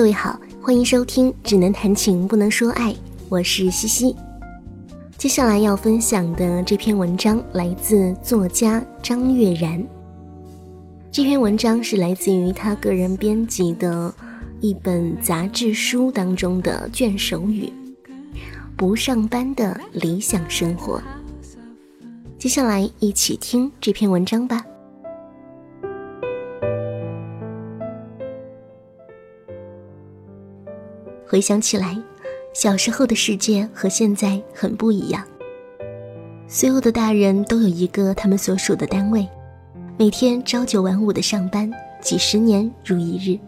各位好，欢迎收听《只能谈情不能说爱》，我是西西。接下来要分享的这篇文章来自作家张悦然。这篇文章是来自于他个人编辑的一本杂志书当中的卷首语：“不上班的理想生活。”接下来一起听这篇文章吧。回想起来。小时候的世界和现在很不一样。所有的大人都有一个他们所属的单位，每天朝九晚五的上班，几十年如一日，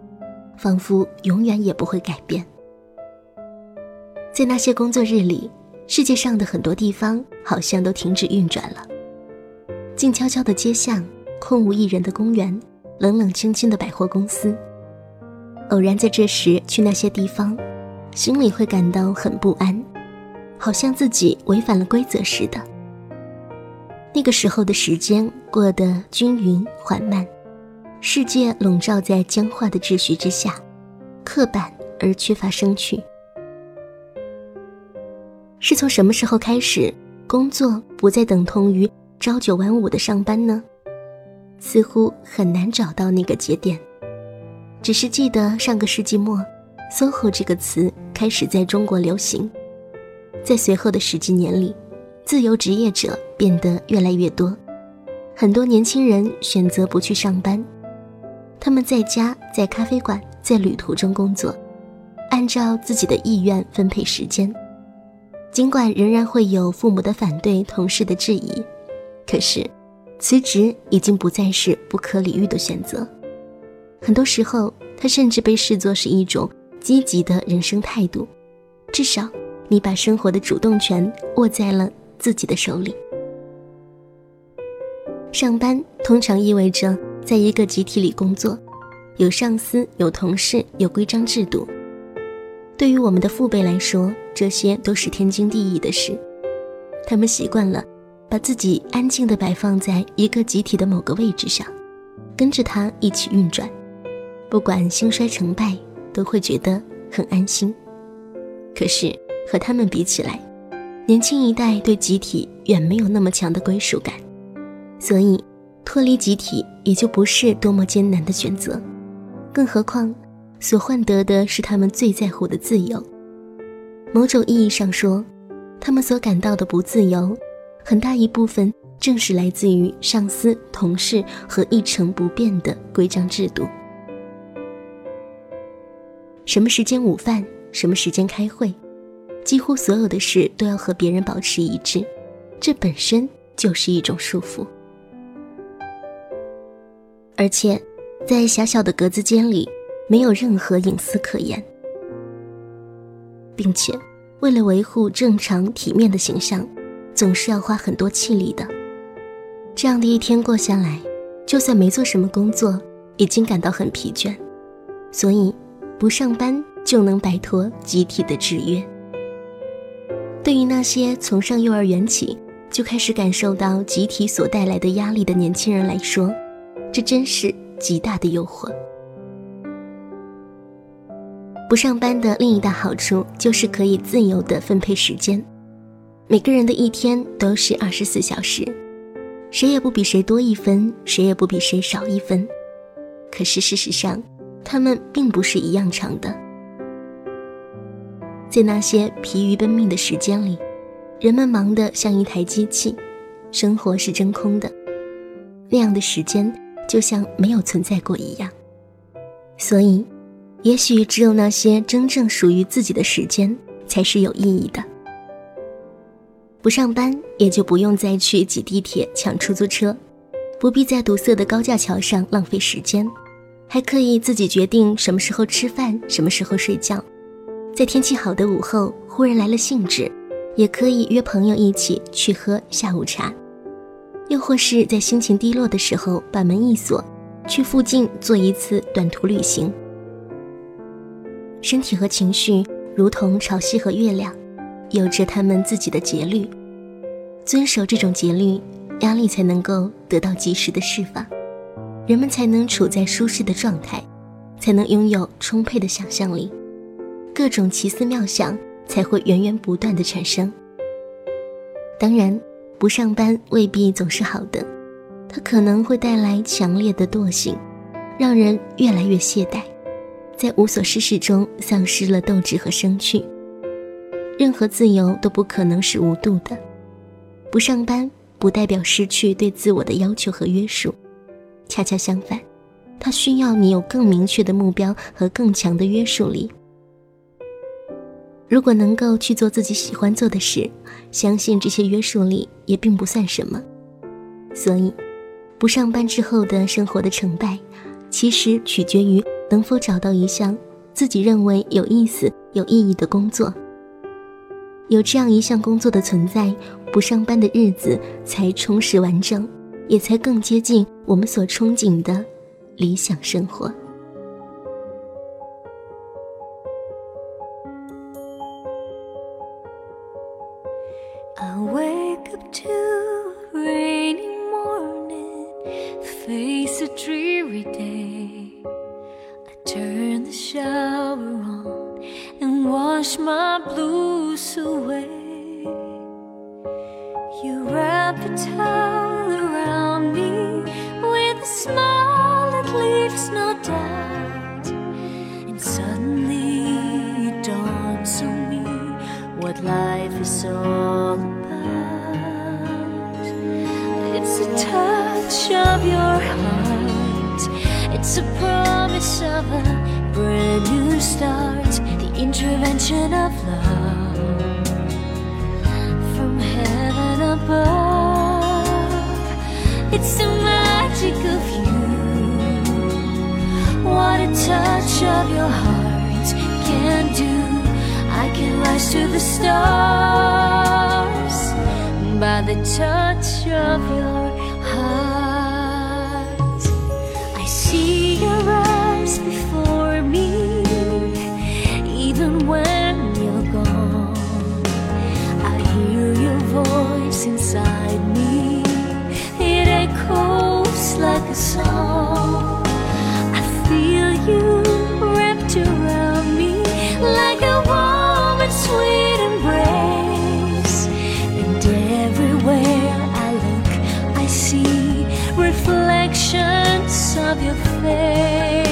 仿佛永远也不会改变。在那些工作日里，世界上的很多地方好像都停止运转了。静悄悄的街巷，空无一人的公园，冷冷清清的百货公司。偶然在这时去那些地方。心里会感到很不安，好像自己违反了规则似的。那个时候的时间过得均匀缓慢，世界笼罩在僵化的秩序之下，刻板而缺乏生趣。是从什么时候开始，工作不再等同于朝九晚五的上班呢？似乎很难找到那个节点，只是记得上个世纪末。SOHO 这个词开始在中国流行，在随后的十几年里，自由职业者变得越来越多，很多年轻人选择不去上班，他们在家、在咖啡馆、在旅途中工作，按照自己的意愿分配时间。尽管仍然会有父母的反对、同事的质疑，可是辞职已经不再是不可理喻的选择。很多时候，它甚至被视作是一种。积极的人生态度，至少你把生活的主动权握在了自己的手里。上班通常意味着在一个集体里工作，有上司，有同事，有规章制度。对于我们的父辈来说，这些都是天经地义的事。他们习惯了把自己安静地摆放在一个集体的某个位置上，跟着他一起运转，不管兴衰成败。都会觉得很安心，可是和他们比起来，年轻一代对集体远没有那么强的归属感，所以脱离集体也就不是多么艰难的选择。更何况，所换得的是他们最在乎的自由。某种意义上说，他们所感到的不自由，很大一部分正是来自于上司、同事和一成不变的规章制度。什么时间午饭，什么时间开会，几乎所有的事都要和别人保持一致，这本身就是一种束缚。而且，在狭小的格子间里，没有任何隐私可言，并且，为了维护正常体面的形象，总是要花很多气力的。这样的一天过下来，就算没做什么工作，已经感到很疲倦，所以。不上班就能摆脱集体的制约。对于那些从上幼儿园起就开始感受到集体所带来的压力的年轻人来说，这真是极大的诱惑。不上班的另一大好处就是可以自由的分配时间。每个人的一天都是二十四小时，谁也不比谁多一分，谁也不比谁少一分。可是事实上，他们并不是一样长的，在那些疲于奔命的时间里，人们忙得像一台机器，生活是真空的，那样的时间就像没有存在过一样。所以，也许只有那些真正属于自己的时间才是有意义的。不上班，也就不用再去挤地铁、抢出租车，不必在堵塞的高架桥上浪费时间。还可以自己决定什么时候吃饭，什么时候睡觉。在天气好的午后，忽然来了兴致，也可以约朋友一起去喝下午茶。又或是在心情低落的时候，把门一锁，去附近做一次短途旅行。身体和情绪如同潮汐和月亮，有着他们自己的节律。遵守这种节律，压力才能够得到及时的释放。人们才能处在舒适的状态，才能拥有充沛的想象力，各种奇思妙想才会源源不断的产生。当然，不上班未必总是好的，它可能会带来强烈的惰性，让人越来越懈怠，在无所事事中丧失了斗志和生趣。任何自由都不可能是无度的，不上班不代表失去对自我的要求和约束，恰恰相反。他需要你有更明确的目标和更强的约束力。如果能够去做自己喜欢做的事，相信这些约束力也并不算什么。所以，不上班之后的生活的成败，其实取决于能否找到一项自己认为有意思、有意义的工作。有这样一项工作的存在，不上班的日子才充实完整，也才更接近我们所憧憬的。理想生活。I wake up to rainy morning, face a dreary day. Turn the shower on and wash my blues away. And suddenly it dawns on me what life is all about. It's a touch of your heart, it's a promise of a brand new start, the intervention of love from heaven above. What a touch of your heart can do. I can rise to the stars by the touch of your of your face.